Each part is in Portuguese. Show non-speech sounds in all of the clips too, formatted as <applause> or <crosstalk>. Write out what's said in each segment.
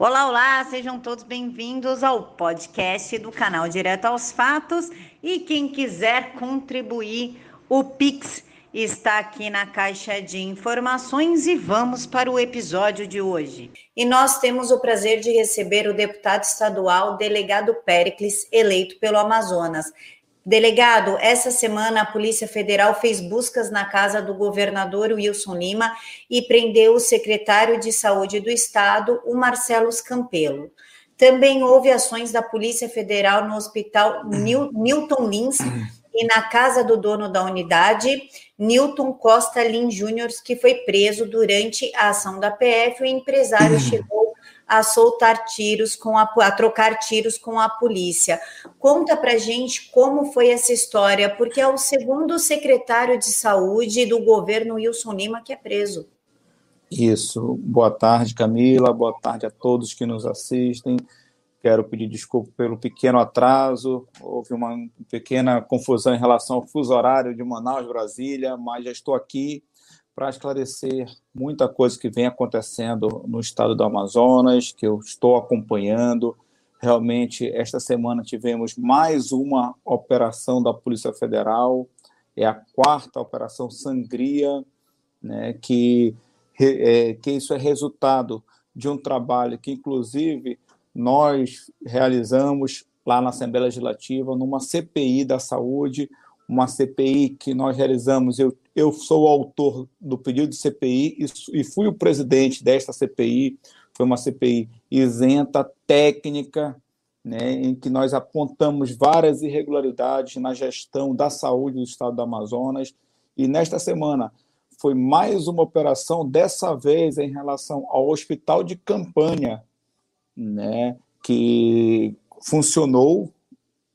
Olá, olá, sejam todos bem-vindos ao podcast do canal Direto aos Fatos. E quem quiser contribuir, o Pix está aqui na caixa de informações e vamos para o episódio de hoje. E nós temos o prazer de receber o deputado estadual delegado Pericles, eleito pelo Amazonas. Delegado, essa semana a Polícia Federal fez buscas na casa do governador Wilson Lima e prendeu o secretário de Saúde do Estado, o Marcelo Campelo. Também houve ações da Polícia Federal no Hospital Newton Lins e na casa do dono da unidade, Newton Costa Lins Júnior, que foi preso durante a ação da PF. O empresário chegou a soltar tiros com a, a trocar tiros com a polícia. Conta para gente como foi essa história, porque é o segundo secretário de saúde do governo Wilson Lima que é preso. Isso. Boa tarde, Camila. Boa tarde a todos que nos assistem. Quero pedir desculpa pelo pequeno atraso. Houve uma pequena confusão em relação ao fuso horário de Manaus, Brasília, mas já estou aqui para esclarecer muita coisa que vem acontecendo no estado do Amazonas, que eu estou acompanhando. Realmente, esta semana tivemos mais uma operação da Polícia Federal, é a quarta Operação Sangria, né, que, é, que isso é resultado de um trabalho que, inclusive, nós realizamos lá na Assembleia Legislativa, numa CPI da saúde, uma CPI que nós realizamos, eu, eu sou o autor do pedido de CPI e, fui o presidente desta CPI. Foi uma CPI isenta, técnica, né, em que nós apontamos várias irregularidades na gestão da saúde do estado do Amazonas. E nesta semana foi mais uma operação, dessa vez em relação ao hospital de campanha, né, que funcionou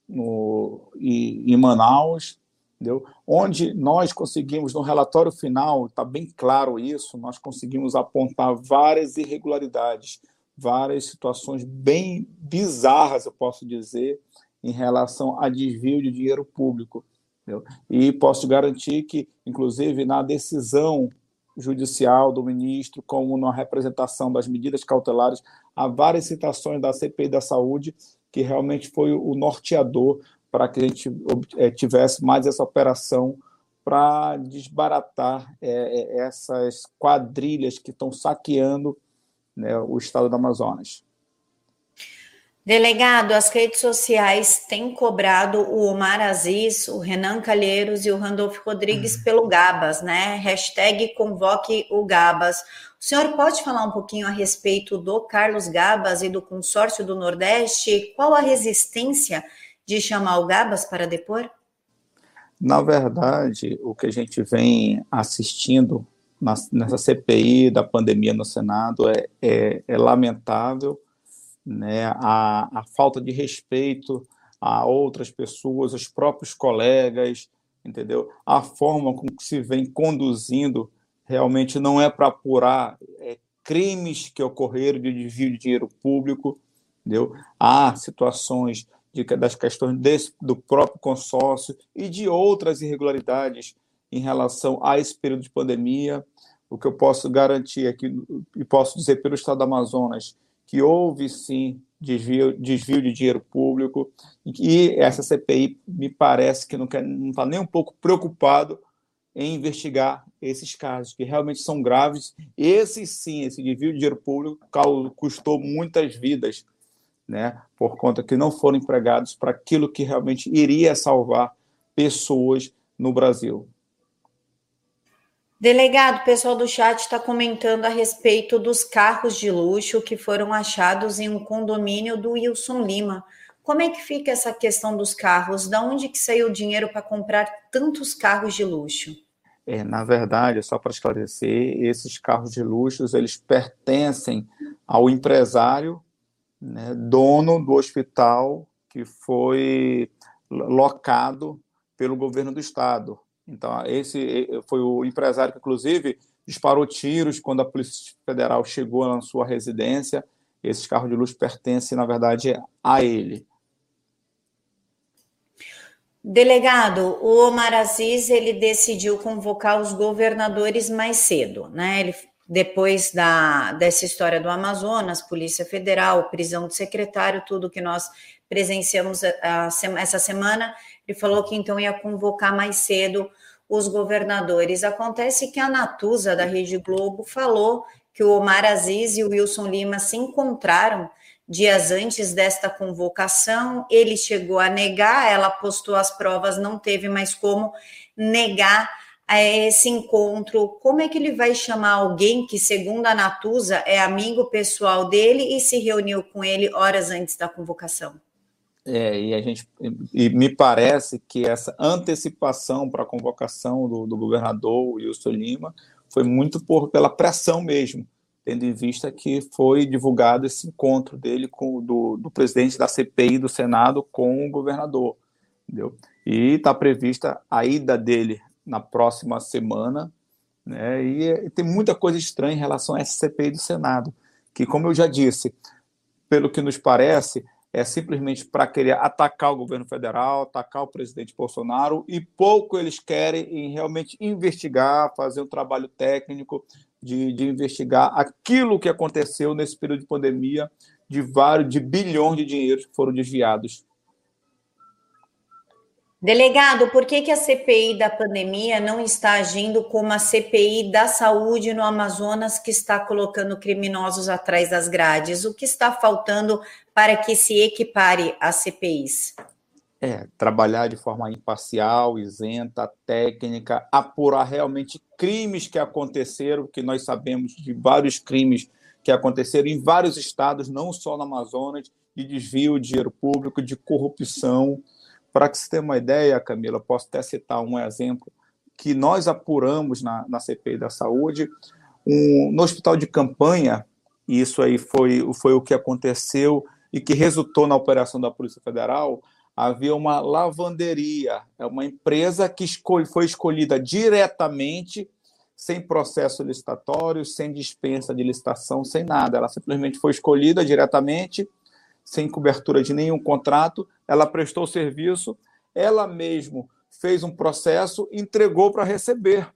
no, em Manaus entendeu? Onde nós conseguimos, no relatório final, está bem claro isso, nós conseguimos apontar várias irregularidades, várias situações bem bizarras, eu posso dizer, em relação a desvio de dinheiro público. Entendeu? E posso garantir que, inclusive, na decisão judicial do ministro, como na representação das medidas cautelares, há várias citações da CPI da Saúde que realmente foi o norteador para que a gente é, tivesse mais essa operação para desbaratar é, essas quadrilhas que estão saqueando né, o estado do Amazonas. Delegado, as redes sociais têm cobrado o Omar Aziz, o Renan Calheiros e o Randolfo Rodrigues uhum. pelo Gabas, né? Hashtag convoque o Gabas. O senhor pode falar um pouquinho a respeito do Carlos Gabas e do consórcio do Nordeste? Qual a resistência de chamar o Gabas para depor? Na verdade, o que a gente vem assistindo nessa CPI da pandemia no Senado é, é, é lamentável, né? A, a, falta de respeito a outras pessoas, os próprios colegas, entendeu? A forma com que se vem conduzindo realmente não é para apurar é, crimes que ocorreram de desvio de dinheiro público, entendeu? Há situações de, das questões desse, do próprio consórcio e de outras irregularidades em relação a esse período de pandemia. O que eu posso garantir aqui, e posso dizer pelo Estado do Amazonas, que houve sim desvio, desvio de dinheiro público, e essa CPI me parece que não está nem um pouco preocupado em investigar esses casos, que realmente são graves. Esse sim, esse desvio de dinheiro público custou muitas vidas né, por conta que não foram empregados para aquilo que realmente iria salvar pessoas no Brasil. Delegado, o pessoal do chat está comentando a respeito dos carros de luxo que foram achados em um condomínio do Wilson Lima. Como é que fica essa questão dos carros? Da onde que saiu o dinheiro para comprar tantos carros de luxo? É, na verdade, só para esclarecer, esses carros de luxo eles pertencem ao empresário né, dono do hospital que foi locado pelo governo do estado. Então, esse foi o empresário que, inclusive, disparou tiros quando a Polícia Federal chegou na sua residência. Esses carros de luxo pertencem, na verdade, a ele. Delegado, o Omar Aziz ele decidiu convocar os governadores mais cedo, né? Ele depois da, dessa história do Amazonas, Polícia Federal, prisão do secretário, tudo que nós presenciamos a, a, essa semana, ele falou que então ia convocar mais cedo os governadores. Acontece que a Natuza, da Rede Globo, falou que o Omar Aziz e o Wilson Lima se encontraram dias antes desta convocação. Ele chegou a negar, ela postou as provas, não teve mais como negar esse encontro. Como é que ele vai chamar alguém que, segundo a Natuza, é amigo pessoal dele e se reuniu com ele horas antes da convocação? É, e a gente e me parece que essa antecipação para a convocação do, do governador Wilson Lima foi muito por pela pressão mesmo, tendo em vista que foi divulgado esse encontro dele com do, do presidente da CPI do Senado com o governador, entendeu? E está prevista a ida dele na próxima semana, né? E, e tem muita coisa estranha em relação a essa CPI do Senado, que como eu já disse, pelo que nos parece, é simplesmente para querer atacar o governo federal, atacar o presidente Bolsonaro, e pouco eles querem em realmente investigar, fazer um trabalho técnico de, de investigar aquilo que aconteceu nesse período de pandemia, de vários, de bilhões de dinheiros que foram desviados Delegado, por que, que a CPI da pandemia não está agindo como a CPI da saúde no Amazonas, que está colocando criminosos atrás das grades? O que está faltando para que se equipare às CPIs? É, trabalhar de forma imparcial, isenta, técnica, apurar realmente crimes que aconteceram, que nós sabemos de vários crimes que aconteceram em vários estados, não só no Amazonas, de desvio de dinheiro público, de corrupção, para que você tenha uma ideia, Camila, posso até citar um exemplo que nós apuramos na, na CPI da saúde, um, no hospital de campanha, isso aí foi, foi o que aconteceu e que resultou na operação da Polícia Federal, havia uma lavanderia, é uma empresa que escolhe, foi escolhida diretamente, sem processo licitatório, sem dispensa de licitação, sem nada. Ela simplesmente foi escolhida diretamente sem cobertura de nenhum contrato, ela prestou serviço, ela mesmo fez um processo, entregou para receber.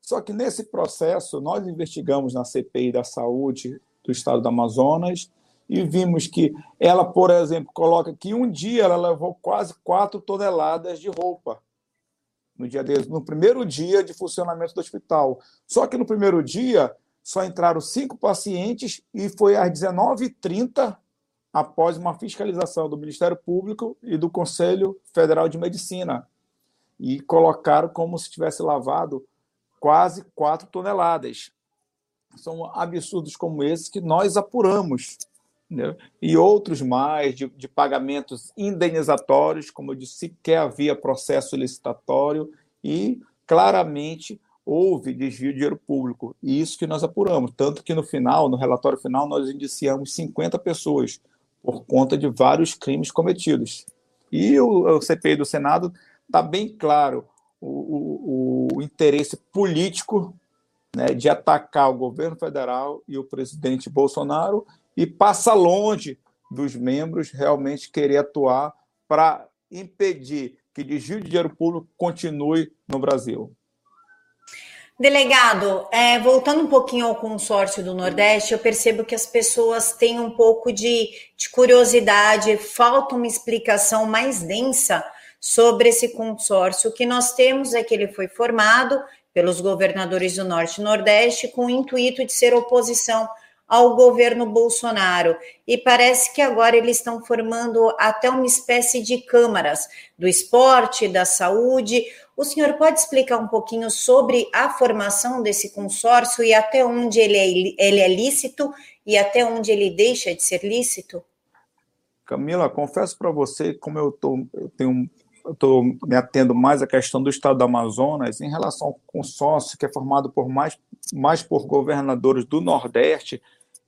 Só que nesse processo, nós investigamos na CPI da Saúde do Estado do Amazonas e vimos que ela, por exemplo, coloca que um dia ela levou quase 4 toneladas de roupa. No, dia de, no primeiro dia de funcionamento do hospital. Só que no primeiro dia só entraram cinco pacientes e foi às 19h30 após uma fiscalização do Ministério Público e do Conselho Federal de Medicina. E colocaram como se tivesse lavado quase 4 toneladas. São absurdos como esses que nós apuramos. Né? E outros mais de, de pagamentos indenizatórios, como eu disse, sequer havia processo licitatório e claramente houve desvio de dinheiro público. E isso que nós apuramos. Tanto que no final, no relatório final, nós indiciamos 50 pessoas por conta de vários crimes cometidos. E o, o CPI do Senado está bem claro o, o, o interesse político né, de atacar o governo federal e o presidente Bolsonaro e passa longe dos membros realmente querer atuar para impedir que desvio de dinheiro público continue no Brasil. Delegado, é, voltando um pouquinho ao consórcio do Nordeste, eu percebo que as pessoas têm um pouco de, de curiosidade, falta uma explicação mais densa sobre esse consórcio. O que nós temos é que ele foi formado pelos governadores do Norte e Nordeste com o intuito de ser oposição ao governo Bolsonaro. E parece que agora eles estão formando até uma espécie de câmaras do esporte, da saúde. O senhor pode explicar um pouquinho sobre a formação desse consórcio e até onde ele é, ele é lícito e até onde ele deixa de ser lícito? Camila, confesso para você, como eu, tô, eu tenho estou me atendo mais à questão do estado do Amazonas em relação ao consórcio que é formado por mais, mais por governadores do Nordeste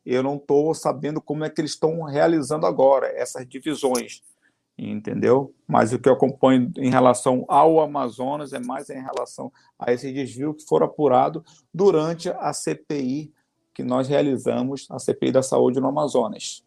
eu não estou sabendo como é que eles estão realizando agora essas divisões, entendeu? Mas o que eu acompanho em relação ao Amazonas é mais em relação a esse desvio que foram apurado durante a CPI que nós realizamos, a CPI da saúde no Amazonas.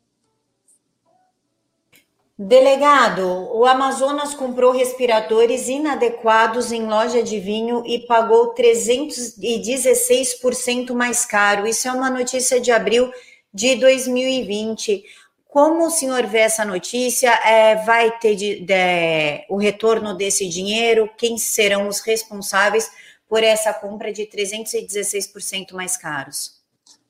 Delegado, o Amazonas comprou respiradores inadequados em loja de vinho e pagou 316% mais caro. Isso é uma notícia de abril de 2020. Como o senhor vê essa notícia? É, vai ter de, de, o retorno desse dinheiro? Quem serão os responsáveis por essa compra de 316% mais caros?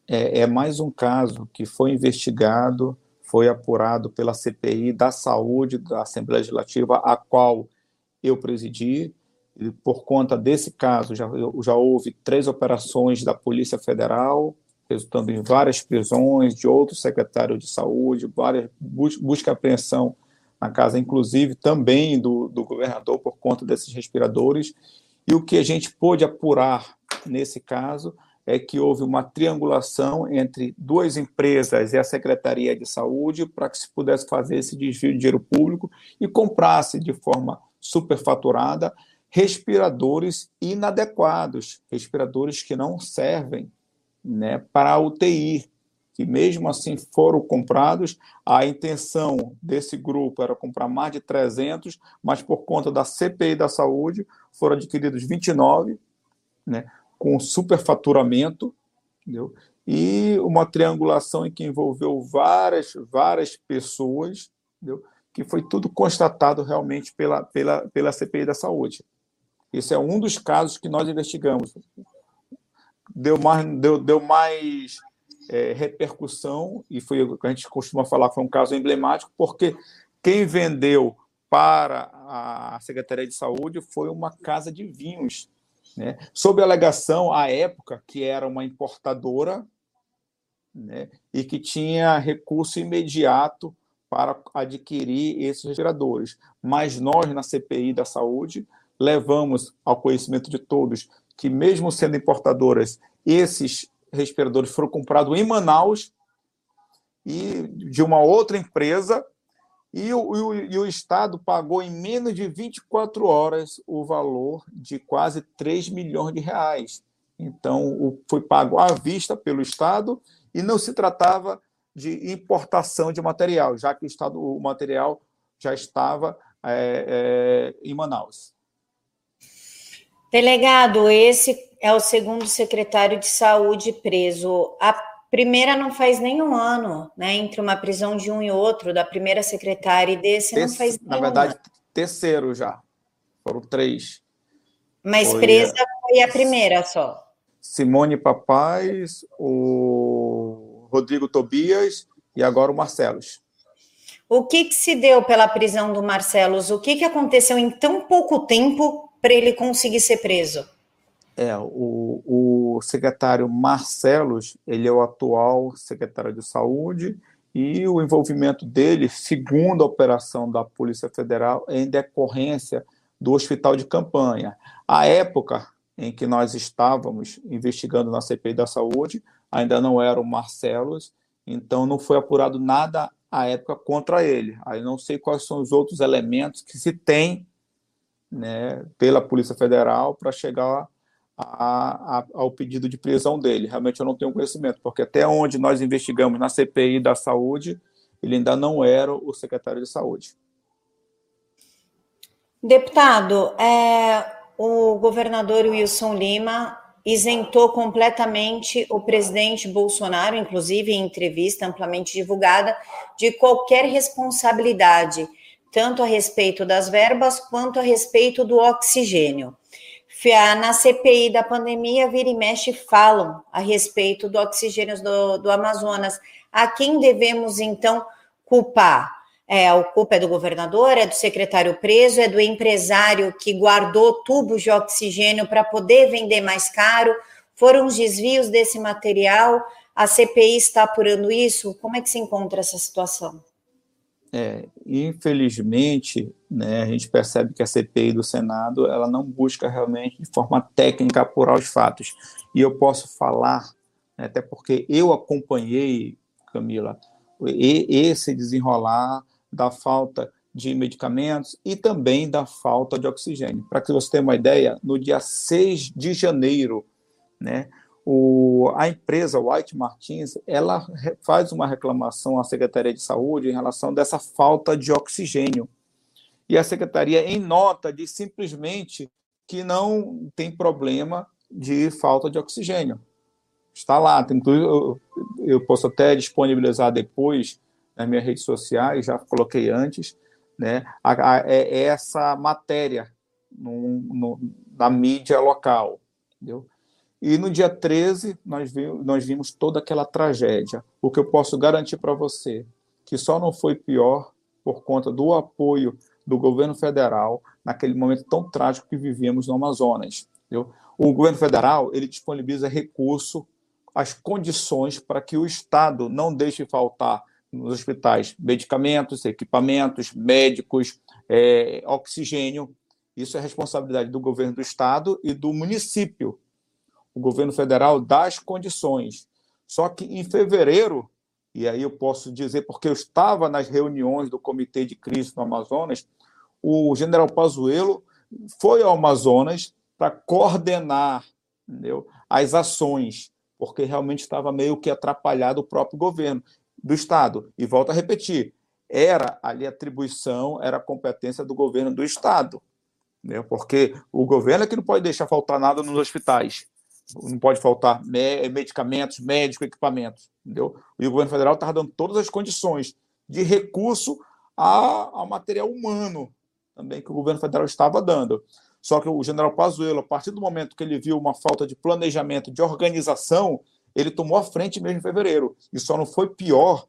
É, é mais um caso que foi investigado foi apurado pela CPI da Saúde da Assembleia Legislativa, a qual eu presidi. E por conta desse caso, já, já houve três operações da Polícia Federal, resultando em várias prisões de outros secretários de saúde, várias bus busca apreensão na casa, inclusive também do, do governador, por conta desses respiradores. E o que a gente pôde apurar nesse caso é que houve uma triangulação entre duas empresas e a Secretaria de Saúde para que se pudesse fazer esse desvio de dinheiro público e comprasse de forma superfaturada respiradores inadequados, respiradores que não servem né, para a UTI, que mesmo assim foram comprados. A intenção desse grupo era comprar mais de 300, mas por conta da CPI da saúde foram adquiridos 29, né? com superfaturamento, entendeu? e uma triangulação em que envolveu várias, várias pessoas, entendeu? que foi tudo constatado realmente pela, pela, pela CPI da saúde. Esse é um dos casos que nós investigamos. Deu mais, deu, deu mais é, repercussão, e foi o que a gente costuma falar, foi um caso emblemático, porque quem vendeu para a Secretaria de Saúde foi uma casa de vinhos né? Sob alegação, à época, que era uma importadora né, e que tinha recurso imediato para adquirir esses respiradores. Mas nós, na CPI da Saúde, levamos ao conhecimento de todos que, mesmo sendo importadoras, esses respiradores foram comprados em Manaus e de uma outra empresa e o, e o, Estado pagou em menos de 24 horas o valor de quase 3 milhões de reais. Então, o, foi pago à vista pelo Estado e não se tratava de importação de material, já que o, Estado, o material já estava é, é, em Manaus. Delegado, esse é o segundo secretário de saúde preso. A primeira não faz nem um ano, né? Entre uma prisão de um e outro, da primeira secretária e desse não faz nem Na verdade, ano. terceiro já. Foram três. Mas foi presa a... foi a primeira só. Simone Papais, o Rodrigo Tobias e agora o Marcelos. O que, que se deu pela prisão do Marcelos? O que, que aconteceu em tão pouco tempo para ele conseguir ser preso? É, o, o secretário Marcelos, ele é o atual secretário de saúde e o envolvimento dele, segundo a operação da Polícia Federal, é em decorrência do hospital de campanha. A época em que nós estávamos investigando na CPI da saúde, ainda não era o Marcelos, então não foi apurado nada à época contra ele. Aí não sei quais são os outros elementos que se tem né, pela Polícia Federal para chegar a, a, ao pedido de prisão dele. Realmente eu não tenho conhecimento, porque até onde nós investigamos na CPI da saúde, ele ainda não era o secretário de saúde. Deputado, é, o governador Wilson Lima isentou completamente o presidente Bolsonaro, inclusive em entrevista amplamente divulgada, de qualquer responsabilidade, tanto a respeito das verbas quanto a respeito do oxigênio na CPI da pandemia, vira e mexe falam a respeito do oxigênio do, do Amazonas. A quem devemos, então, culpar? É, a culpa é do governador, é do secretário preso, é do empresário que guardou tubos de oxigênio para poder vender mais caro? Foram os desvios desse material? A CPI está apurando isso? Como é que se encontra essa situação? É, infelizmente, né, a gente percebe que a CPI do Senado ela não busca realmente de forma técnica apurar os fatos. E eu posso falar, né, até porque eu acompanhei, Camila, esse desenrolar da falta de medicamentos e também da falta de oxigênio. Para que você tenha uma ideia, no dia 6 de janeiro, né, o, a empresa White Martins ela faz uma reclamação à Secretaria de Saúde em relação dessa falta de oxigênio. E a Secretaria, em nota, diz simplesmente que não tem problema de falta de oxigênio. Está lá, eu, eu posso até disponibilizar depois nas minhas redes sociais, já coloquei antes, né, a, a, é essa matéria no, no, na mídia local. Entendeu? E no dia 13, nós vimos, nós vimos toda aquela tragédia. O que eu posso garantir para você, que só não foi pior por conta do apoio do governo federal naquele momento tão trágico que vivíamos no Amazonas. Entendeu? O governo federal ele disponibiliza recurso, as condições para que o Estado não deixe faltar nos hospitais medicamentos, equipamentos, médicos, é, oxigênio. Isso é responsabilidade do governo do Estado e do município o governo federal dá as condições. Só que em fevereiro, e aí eu posso dizer, porque eu estava nas reuniões do Comitê de Crise no Amazonas, o general Pazuello foi ao Amazonas para coordenar entendeu, as ações, porque realmente estava meio que atrapalhado o próprio governo do Estado. E volto a repetir, era ali atribuição, era competência do governo do Estado, porque o governo é que não pode deixar faltar nada nos hospitais não pode faltar medicamentos, médicos, equipamentos, entendeu? E o governo federal estava dando todas as condições de recurso ao material humano também que o governo federal estava dando. Só que o general Pazuello, a partir do momento que ele viu uma falta de planejamento, de organização, ele tomou a frente mesmo em fevereiro. E só não foi pior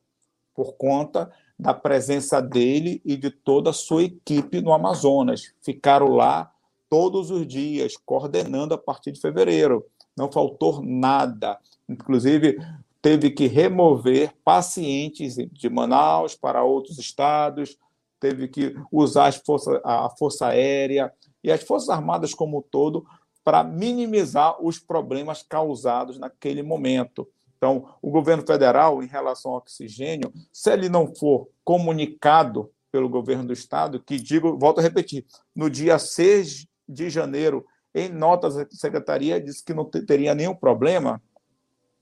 por conta da presença dele e de toda a sua equipe no Amazonas. Ficaram lá todos os dias, coordenando a partir de fevereiro não faltou nada. Inclusive, teve que remover pacientes de Manaus para outros estados, teve que usar força, a Força Aérea e as Forças Armadas como um todo para minimizar os problemas causados naquele momento. Então, o governo federal, em relação ao oxigênio, se ele não for comunicado pelo governo do estado, que digo, volto a repetir, no dia 6 de janeiro em notas da secretaria disse que não teria nenhum problema,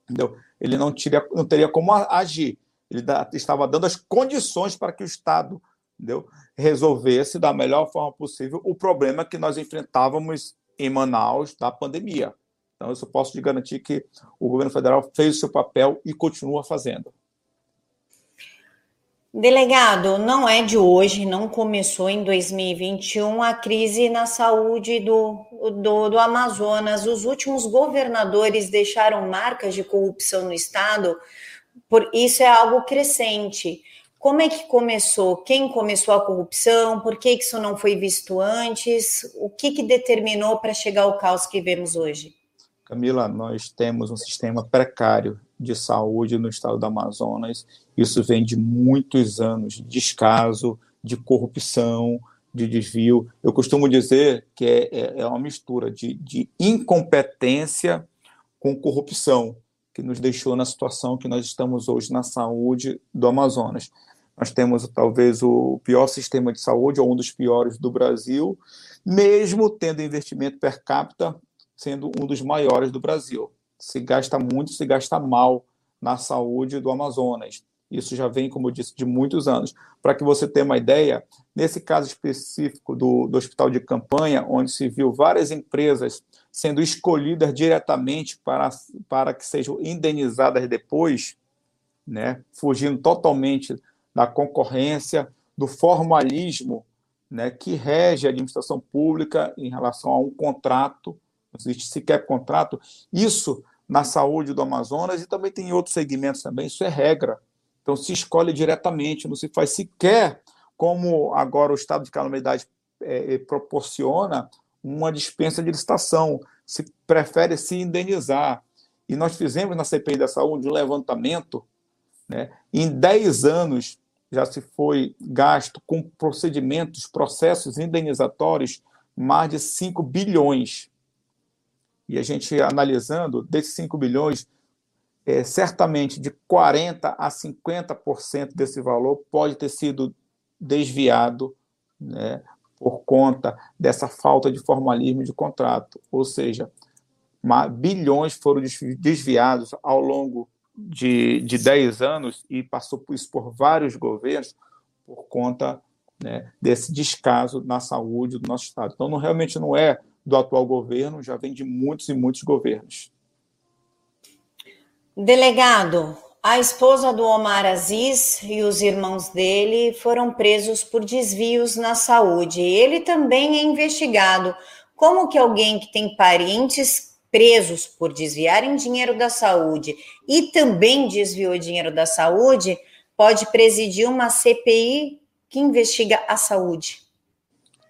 entendeu? ele não, teria, não teria como agir. Ele estava dando as condições para que o Estado entendeu? resolvesse da melhor forma possível o problema que nós enfrentávamos em Manaus da pandemia. Então, eu só posso te garantir que o governo federal fez o seu papel e continua fazendo. Delegado, não é de hoje, não começou em 2021 a crise na saúde do, do, do, Amazonas. Os últimos governadores deixaram marcas de corrupção no estado, por isso é algo crescente. Como é que começou? Quem começou a corrupção? Por que isso não foi visto antes? O que, que determinou para chegar ao caos que vemos hoje? Camila, nós temos um sistema precário de saúde no estado do Amazonas. Isso vem de muitos anos de descaso, de corrupção, de desvio. Eu costumo dizer que é, é, é uma mistura de, de incompetência com corrupção que nos deixou na situação que nós estamos hoje na saúde do Amazonas. Nós temos talvez o pior sistema de saúde, ou um dos piores do Brasil, mesmo tendo investimento per capita sendo um dos maiores do Brasil se gasta muito, se gasta mal na saúde do Amazonas. Isso já vem, como eu disse, de muitos anos. Para que você tenha uma ideia, nesse caso específico do, do hospital de campanha, onde se viu várias empresas sendo escolhidas diretamente para, para que sejam indenizadas depois, né, fugindo totalmente da concorrência, do formalismo né, que rege a administração pública em relação a um contrato existe sequer contrato. Isso na saúde do Amazonas e também tem em outros segmentos também, isso é regra. Então se escolhe diretamente, não se faz sequer como agora o estado de calamidade é, é proporciona uma dispensa de licitação, se prefere se indenizar. E nós fizemos na CPI da saúde um levantamento, né? em 10 anos já se foi gasto com procedimentos, processos indenizatórios, mais de 5 bilhões e a gente analisando, desses 5 bilhões, é, certamente de 40% a 50% desse valor pode ter sido desviado né, por conta dessa falta de formalismo de contrato. Ou seja, bilhões foram desviados ao longo de, de 10 anos e passou por isso por vários governos por conta né, desse descaso na saúde do nosso Estado. Então, não, realmente não é do atual governo, já vem de muitos e muitos governos. Delegado, a esposa do Omar Aziz e os irmãos dele foram presos por desvios na saúde. Ele também é investigado. Como que alguém que tem parentes presos por desviarem dinheiro da saúde e também desviou dinheiro da saúde pode presidir uma CPI que investiga a saúde?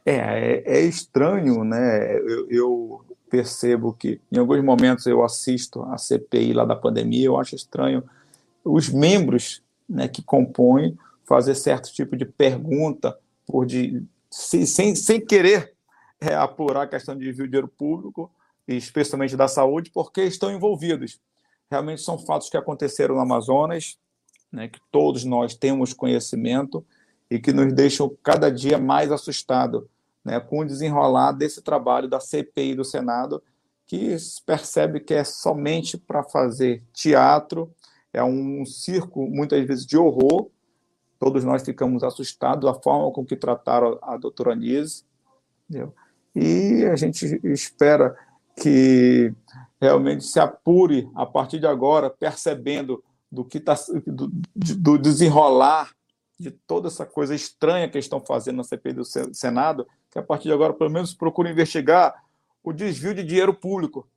É, é, é estranho, né? Eu, eu, percebo que em alguns momentos eu assisto a CPI lá da pandemia, eu acho estranho os membros né, que compõem fazer certo tipo de pergunta por de, sem, sem querer é, apurar a questão de dinheiro público, especialmente da saúde, porque estão envolvidos. Realmente são fatos que aconteceram no Amazonas, né, que todos nós temos conhecimento e que nos deixam cada dia mais assustados né, com o desenrolar desse trabalho da CPI do Senado, que percebe que é somente para fazer teatro, é um circo, muitas vezes, de horror. Todos nós ficamos assustados da forma com que trataram a doutora Anise. E a gente espera que realmente se apure a partir de agora, percebendo do que está do, do, desenrolar de toda essa coisa estranha que estão fazendo na CPI do Senado, que a partir de agora pelo menos procure investigar o desvio de dinheiro público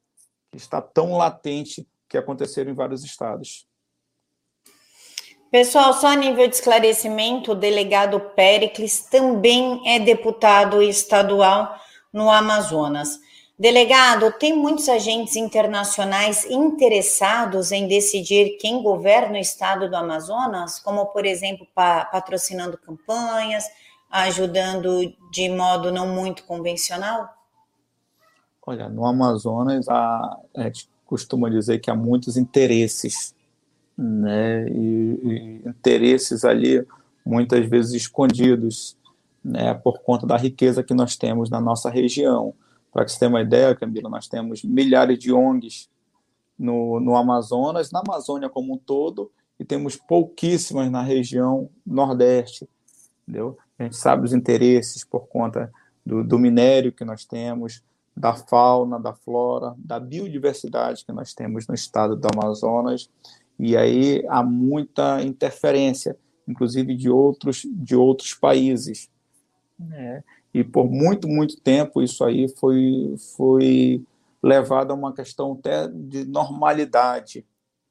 que está tão latente que aconteceram em vários estados. Pessoal, só a nível de esclarecimento, o delegado Pericles também é deputado estadual no Amazonas. Delegado, tem muitos agentes internacionais interessados em decidir quem governa o estado do Amazonas, como, por exemplo, pa patrocinando campanhas, ajudando de modo não muito convencional? Olha, no Amazonas, a, a gente costuma dizer que há muitos interesses, né? E, e interesses ali muitas vezes escondidos, né? Por conta da riqueza que nós temos na nossa região. Para que você tenha uma ideia, Camila, nós temos milhares de ONGs no, no Amazonas, na Amazônia como um todo, e temos pouquíssimas na região Nordeste. Entendeu? A gente sabe os interesses por conta do, do minério que nós temos, da fauna, da flora, da biodiversidade que nós temos no estado do Amazonas, e aí há muita interferência, inclusive de outros, de outros países. Né? E por muito, muito tempo isso aí foi, foi levado a uma questão até de normalidade,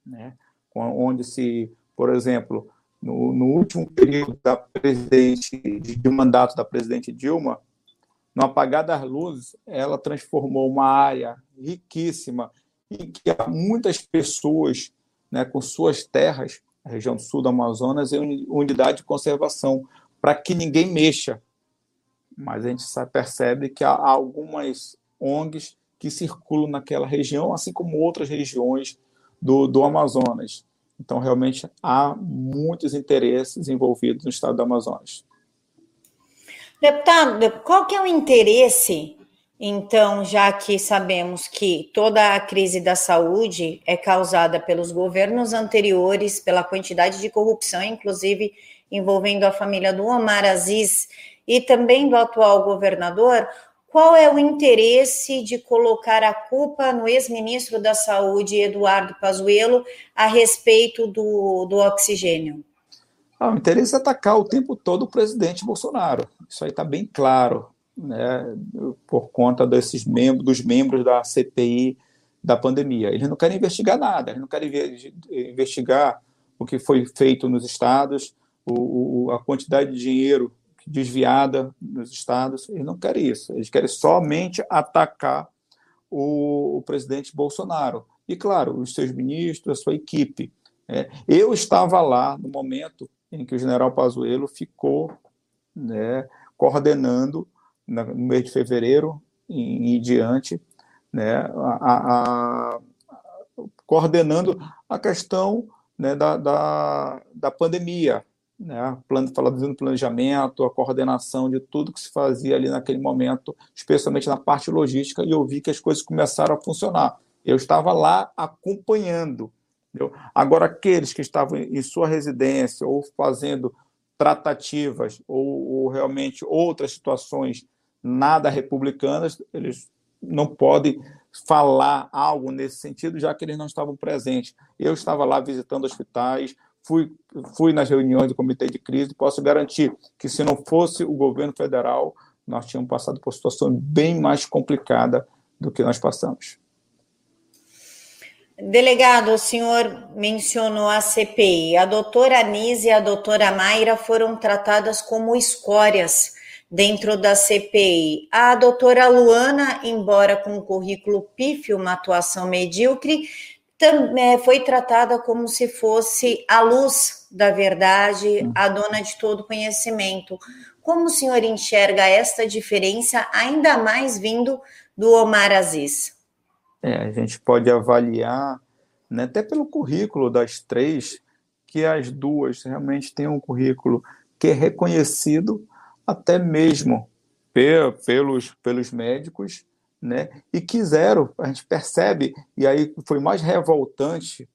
né? onde se, por exemplo, no, no último período da presidente, de, de mandato da presidente Dilma, no apagar das luzes, ela transformou uma área riquíssima em que há muitas pessoas né, com suas terras, a região sul do Amazonas, em unidade de conservação, para que ninguém mexa, mas a gente percebe que há algumas ONGs que circulam naquela região, assim como outras regiões do, do Amazonas. Então, realmente, há muitos interesses envolvidos no estado do Amazonas. Deputado, qual que é o interesse, então, já que sabemos que toda a crise da saúde é causada pelos governos anteriores, pela quantidade de corrupção, inclusive envolvendo a família do Omar Aziz e também do atual governador, qual é o interesse de colocar a culpa no ex-ministro da Saúde, Eduardo Pazuello, a respeito do, do oxigênio? Ah, o interesse é atacar o tempo todo o presidente Bolsonaro. Isso aí está bem claro, né, por conta desses membros, dos membros da CPI da pandemia. Eles não querem investigar nada, eles não querem investigar o que foi feito nos estados, o, o, a quantidade de dinheiro desviada nos estados. Eles não querem isso. Eles querem somente atacar o, o presidente Bolsonaro. E, claro, os seus ministros, a sua equipe. É, eu estava lá no momento em que o general Pazuello ficou né, coordenando, no mês de fevereiro em, em diante, né, a, a, coordenando a questão né, da, da, da pandemia, né, falando do planejamento, a coordenação de tudo que se fazia ali naquele momento, especialmente na parte logística, e eu vi que as coisas começaram a funcionar. Eu estava lá acompanhando. Entendeu? Agora, aqueles que estavam em sua residência ou fazendo tratativas ou, ou realmente outras situações nada republicanas, eles não podem falar algo nesse sentido, já que eles não estavam presentes. Eu estava lá visitando hospitais, fui, fui nas reuniões do comitê de crise, posso garantir que se não fosse o governo federal, nós tínhamos passado por situação bem mais complicada do que nós passamos. Delegado, o senhor mencionou a CPI. A doutora Anise e a doutora Mayra foram tratadas como escórias dentro da CPI. A doutora Luana, embora com um currículo pífio, uma atuação medíocre, foi tratada como se fosse a luz da verdade, a dona de todo conhecimento. Como o senhor enxerga esta diferença, ainda mais vindo do Omar Aziz? É, a gente pode avaliar, né, até pelo currículo das três, que as duas realmente têm um currículo que é reconhecido até mesmo pelos, pelos médicos né? E quiseram, a gente percebe, e aí foi mais revoltante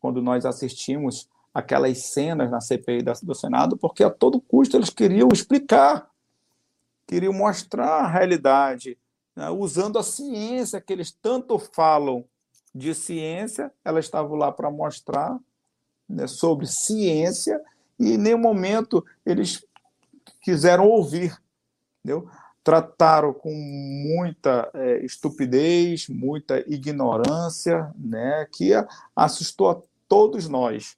quando nós assistimos aquelas cenas na CPI do Senado, porque a todo custo eles queriam explicar, queriam mostrar a realidade, né? usando a ciência que eles tanto falam de ciência, elas estavam lá para mostrar né, sobre ciência e em nenhum momento eles quiseram ouvir. Entendeu? Trataram com muita é, estupidez, muita ignorância, né, que assustou a todos nós.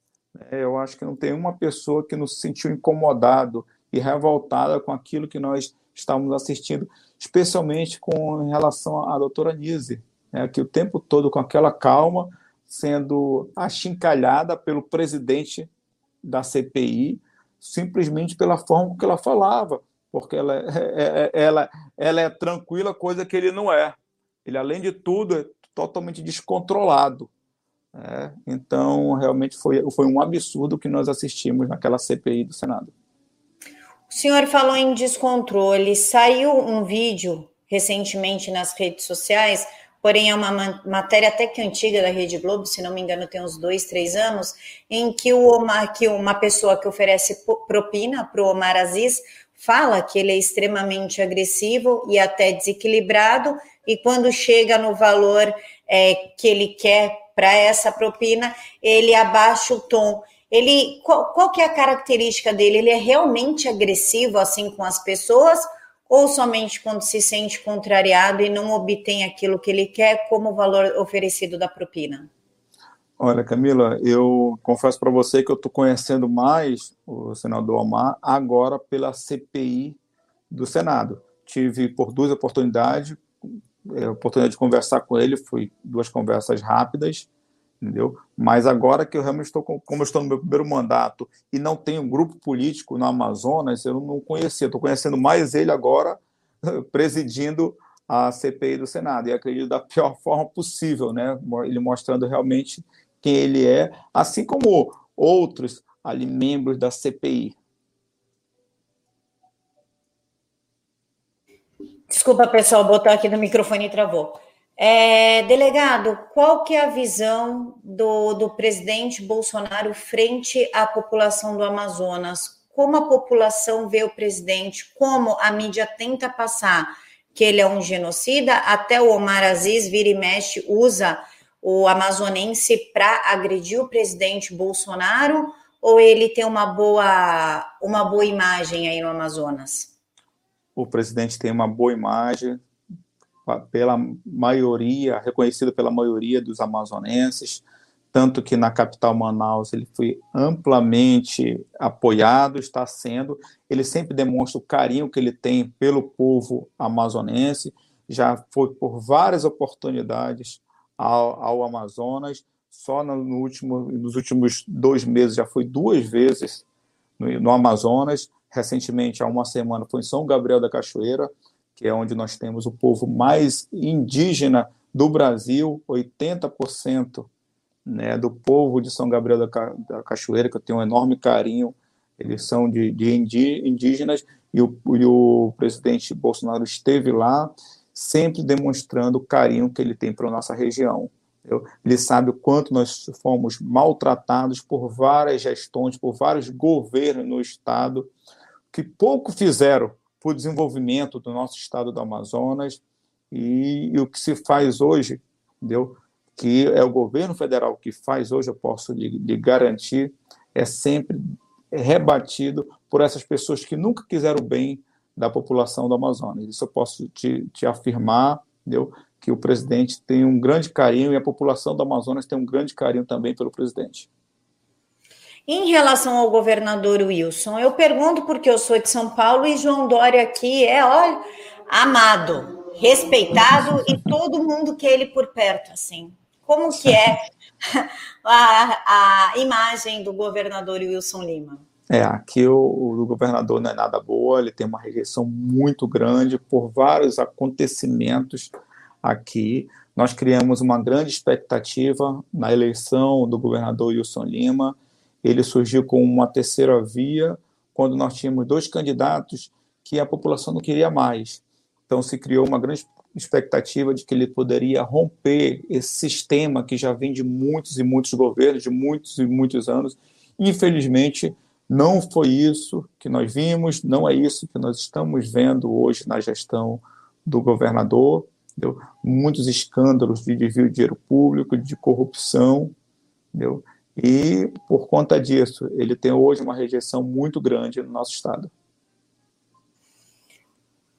É, eu acho que não tem uma pessoa que nos sentiu incomodado e revoltada com aquilo que nós estávamos assistindo, especialmente com relação à doutora Nise, né, que o tempo todo com aquela calma, sendo achincalhada pelo presidente da CPI, simplesmente pela forma que ela falava porque ela é, é, é, ela, ela é tranquila, coisa que ele não é. Ele, além de tudo, é totalmente descontrolado. É, então, realmente foi, foi um absurdo que nós assistimos naquela CPI do Senado. O senhor falou em descontrole. Saiu um vídeo recentemente nas redes sociais, porém é uma matéria até que antiga da Rede Globo, se não me engano, tem uns dois, três anos, em que, o Omar, que uma pessoa que oferece propina para o Omar Aziz fala que ele é extremamente agressivo e até desequilibrado, e quando chega no valor é, que ele quer para essa propina, ele abaixa o tom. Ele, qual, qual que é a característica dele? Ele é realmente agressivo assim com as pessoas ou somente quando se sente contrariado e não obtém aquilo que ele quer como valor oferecido da propina? Olha, Camila, eu confesso para você que eu estou conhecendo mais o senador Omar agora pela CPI do Senado. Tive por duas oportunidades, é, oportunidade de conversar com ele, foi duas conversas rápidas, entendeu? Mas agora que eu realmente estou, como eu estou no meu primeiro mandato e não tenho grupo político no Amazonas, eu não conhecia, estou conhecendo mais ele agora <laughs> presidindo a CPI do Senado, e acredito da pior forma possível, né? Ele mostrando realmente quem ele é, assim como outros ali membros da CPI. Desculpa, pessoal, botar aqui no microfone e travou. É, delegado, qual que é a visão do, do presidente Bolsonaro frente à população do Amazonas? Como a população vê o presidente? Como a mídia tenta passar que ele é um genocida? Até o Omar Aziz vira e mexe, usa o amazonense para agredir o presidente Bolsonaro ou ele tem uma boa, uma boa imagem aí no Amazonas? O presidente tem uma boa imagem pela maioria, reconhecido pela maioria dos amazonenses, tanto que na capital Manaus ele foi amplamente apoiado, está sendo. Ele sempre demonstra o carinho que ele tem pelo povo amazonense, já foi por várias oportunidades ao, ao Amazonas. Só no, no, último, nos últimos dois meses já foi duas vezes no, no Amazonas. Recentemente, há uma semana, foi em São Gabriel da Cachoeira, que é onde nós temos o povo mais indígena do Brasil, 80% né, do povo de São Gabriel da, da, Cachoeira, que eu tenho um enorme carinho, eles são de, de indígenas, e o, e o presidente Bolsonaro esteve lá, sempre demonstrando o carinho que ele tem para a nossa região. Ele sabe o quanto nós fomos maltratados por várias gestões, por vários governos no Estado, que pouco fizeram para o desenvolvimento do nosso Estado do Amazonas. E, e, o que se faz hoje, entendeu? que é o governo federal que faz hoje, eu posso lhe, lhe garantir, é sempre rebatido por essas pessoas que nunca quiseram bem da população do Amazonas. Isso eu posso te, te afirmar, entendeu? que o presidente tem um grande carinho e a população do Amazonas tem um grande carinho também pelo presidente. Em relação ao governador Wilson, eu pergunto porque eu sou de São Paulo e João Dória aqui é, olha, amado, respeitado e <laughs> todo mundo quer ele por perto, assim. Como que é <laughs> a, a imagem do governador Wilson Lima? É, aqui o, o, governador não é nada boa, ele tem uma rejeição muito grande por vários acontecimentos aqui. Nós criamos uma grande expectativa na eleição do governador Wilson Lima. Ele surgiu com uma terceira via, quando nós tínhamos dois candidatos que a população não queria mais. Então se criou uma grande expectativa de que ele poderia romper esse sistema que já vem de muitos e muitos governos, de muitos e muitos anos. Infelizmente, não foi isso que nós vimos, não é isso que nós estamos vendo hoje na gestão do governador. Entendeu? Muitos escândalos de desvio de dinheiro público, de corrupção, entendeu? e por conta disso, ele tem hoje uma rejeição muito grande no nosso Estado.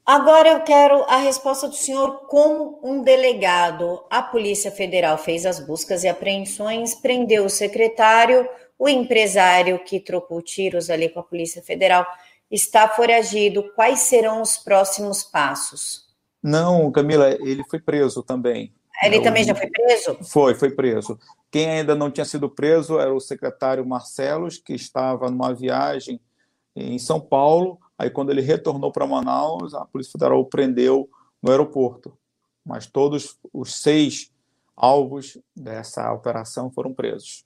Agora eu quero a resposta do senhor como um delegado. A Polícia Federal fez as buscas e apreensões, prendeu o secretário, o empresário que trocou tiros ali com a Polícia Federal está foragido. Quais serão os próximos passos? Não, Camila, ele foi preso também. Ele também já foi preso? Foi, foi preso. Quem ainda não tinha sido preso era o secretário Marcelos, que estava numa viagem em São Paulo Aí, quando ele retornou para Manaus, a Polícia Federal o prendeu no aeroporto. Mas todos os seis alvos dessa operação foram presos.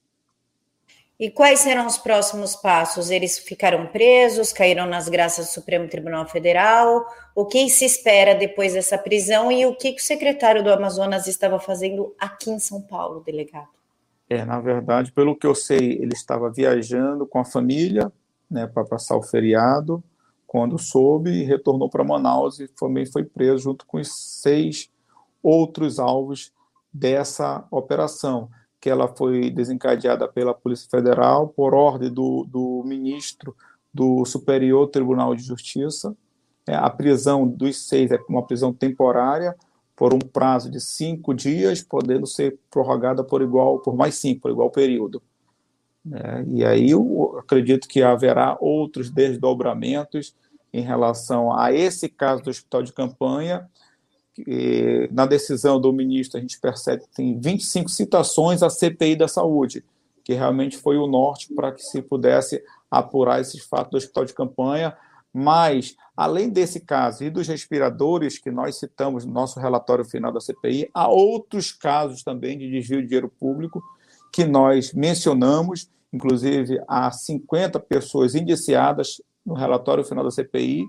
E quais serão os próximos passos? Eles ficaram presos, caíram nas graças do Supremo Tribunal Federal? O que se espera depois dessa prisão e o que o secretário do Amazonas estava fazendo aqui em São Paulo, delegado? É, na verdade, pelo que eu sei, ele estava viajando com a família, né, para passar o feriado quando soube retornou para Manaus e também foi preso junto com os seis outros alvos dessa operação, que ela foi desencadeada pela Polícia Federal por ordem do, do ministro do Superior Tribunal de Justiça. É, a prisão dos seis é uma prisão temporária por um prazo de cinco dias, podendo ser prorrogada por igual por mais cinco, por igual período. É, e aí eu acredito que haverá outros desdobramentos em relação a esse caso do hospital de campanha. Que, na decisão do ministro, a gente percebe que tem 25 citações à CPI da saúde, que realmente foi o norte para que se pudesse apurar esses fatos do hospital de campanha. Mas, além desse caso e dos respiradores que nós citamos no nosso relatório final da CPI, há outros casos também de desvio de dinheiro público que nós mencionamos inclusive há 50 pessoas indiciadas no relatório final da CPI,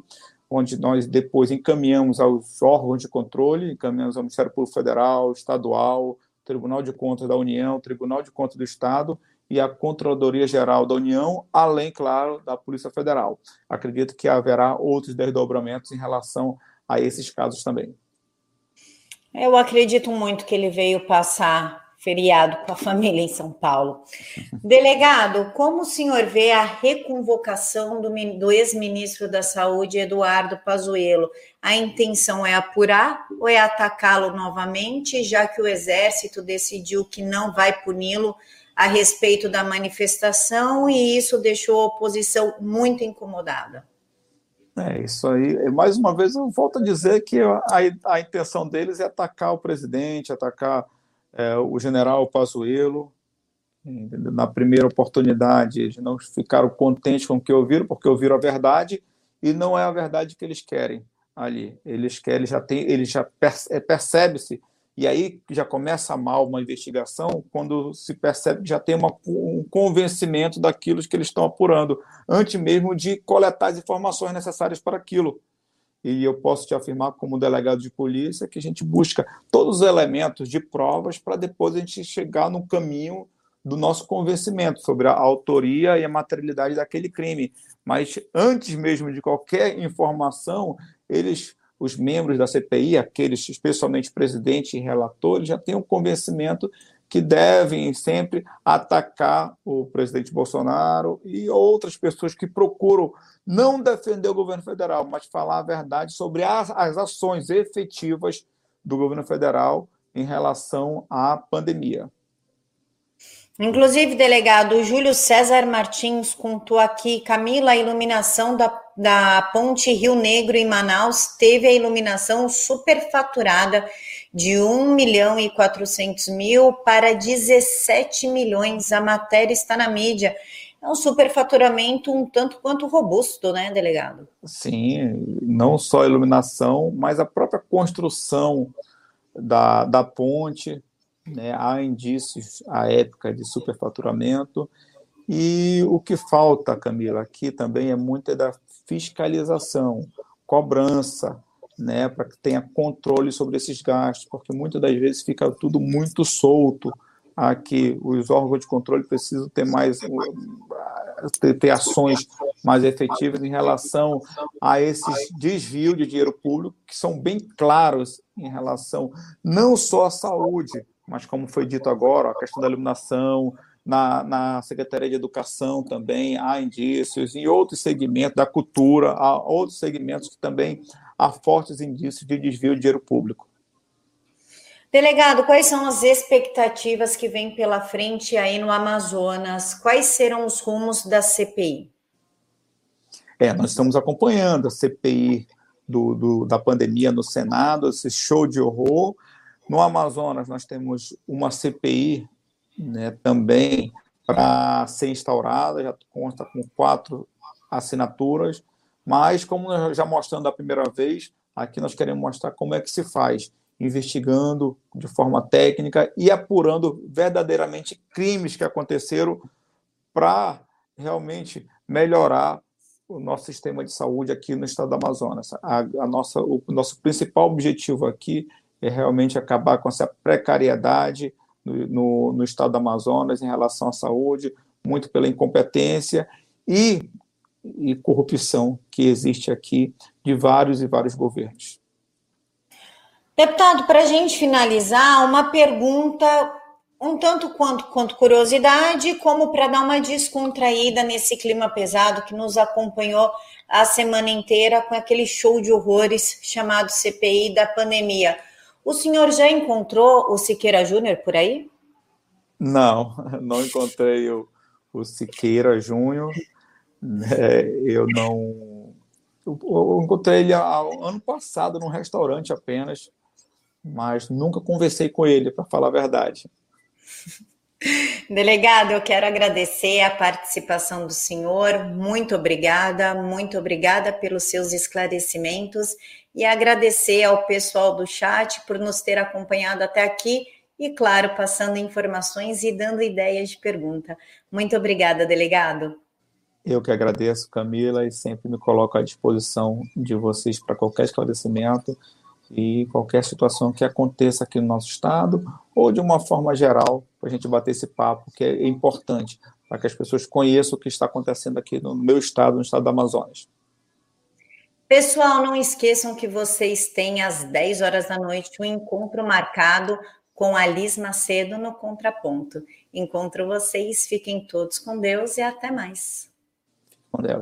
onde nós depois encaminhamos aos órgãos de controle, encaminhamos ao Ministério Público Federal, Estadual, Tribunal de Contas da União, Tribunal de Contas do Estado e a Controladoria Geral da União, além, claro, da Polícia Federal. Acredito que haverá outros desdobramentos em relação a esses casos também. Eu acredito muito que ele veio passar feriado com a família em São Paulo. Delegado, como o senhor vê a reconvocação do, do ex-ministro da Saúde, Eduardo Pazuello? A intenção é apurar ou é atacá-lo novamente, já que o Exército decidiu que não vai puni-lo a respeito da manifestação e isso deixou a oposição muito incomodada? É, isso aí. Mais uma vez, eu volto a dizer que a, a intenção deles é atacar o presidente, atacar é, o general Pazuello, na primeira oportunidade, eles não ficaram contentes com o que ouviram, porque ouviram a verdade e não é a verdade que eles querem ali. Eles querem, já tem, eles já é, percebe-se e aí já começa mal uma investigação quando se percebe que já tem uma, um convencimento daquilo que eles estão apurando, antes mesmo de coletar as informações necessárias para aquilo. E eu posso te afirmar, como delegado de polícia, que a gente busca todos os elementos de provas para depois a gente chegar no caminho do nosso convencimento sobre a autoria e a materialidade daquele crime. Mas antes mesmo de qualquer informação, eles, os membros da CPI, aqueles especialmente presidente e relatores, já têm um convencimento que devem sempre atacar o presidente Bolsonaro e outras pessoas que procuram não defender o governo federal, mas falar a verdade sobre as, as ações efetivas do governo federal em relação à pandemia. Inclusive, delegado Júlio César Martins contou aqui, Camila, a iluminação da, da ponte Rio Negro em Manaus teve a iluminação superfaturada de 1 milhão e 400 mil para 17 milhões. A matéria está na mídia. É um superfaturamento um tanto quanto robusto, né, delegado? Sim, não só a iluminação, mas a própria construção da, da ponte, né, há indícios à época de superfaturamento. E o que falta, Camila, aqui também é muito da fiscalização, cobrança, né, para que tenha controle sobre esses gastos, porque muitas das vezes fica tudo muito solto. Aqui, os órgãos de controle precisam ter mais ter, ter ações mais efetivas em relação a esses desvios de dinheiro público que são bem claros em relação não só à saúde, mas como foi dito agora, a questão da iluminação, na, na Secretaria de Educação também há indícios, em outros segmentos da cultura, há outros segmentos que também há fortes indícios de desvio de dinheiro público. Delegado, quais são as expectativas que vêm pela frente aí no Amazonas? Quais serão os rumos da CPI? É, nós estamos acompanhando a CPI do, do, da pandemia no Senado, esse show de horror. No Amazonas, nós temos uma CPI né, também para ser instaurada, já consta com quatro assinaturas, mas, como já mostrando a primeira vez, aqui nós queremos mostrar como é que se faz, investigando de forma técnica e apurando verdadeiramente crimes que aconteceram para realmente melhorar o nosso sistema de saúde aqui no estado do Amazonas. A, a, nossa, o nosso principal objetivo aqui é realmente acabar com essa precariedade no, no, no estado do Amazonas em relação à saúde, muito pela incompetência e e corrupção que existe aqui de vários e vários governos. Deputado, para a gente finalizar, uma pergunta um tanto quanto, quanto curiosidade, como para dar uma descontraída nesse clima pesado que nos acompanhou a semana inteira com aquele show de horrores chamado CPI da pandemia. O senhor já encontrou o Siqueira Júnior por aí? Não, não encontrei o, o Siqueira Júnior. É, eu não. Eu encontrei ele ano passado num restaurante apenas, mas nunca conversei com ele, para falar a verdade. <laughs> Delegado, eu quero agradecer a participação do senhor. Muito obrigada, muito obrigada pelos seus esclarecimentos e agradecer ao pessoal do chat por nos ter acompanhado até aqui e, claro, passando informações e dando ideias de pergunta. Muito obrigada, delegado. Eu que agradeço, Camila, e sempre me coloco à disposição de vocês para qualquer esclarecimento e qualquer situação que aconteça aqui no nosso estado ou de uma forma geral, para a gente bater esse papo, que é importante para que as pessoas conheçam o que está acontecendo aqui no meu estado, no estado do Amazonas. Pessoal, não esqueçam que vocês têm às 10 horas da noite um encontro marcado com a Liz Macedo no Contraponto. Encontro vocês, fiquem todos com Deus e até mais. con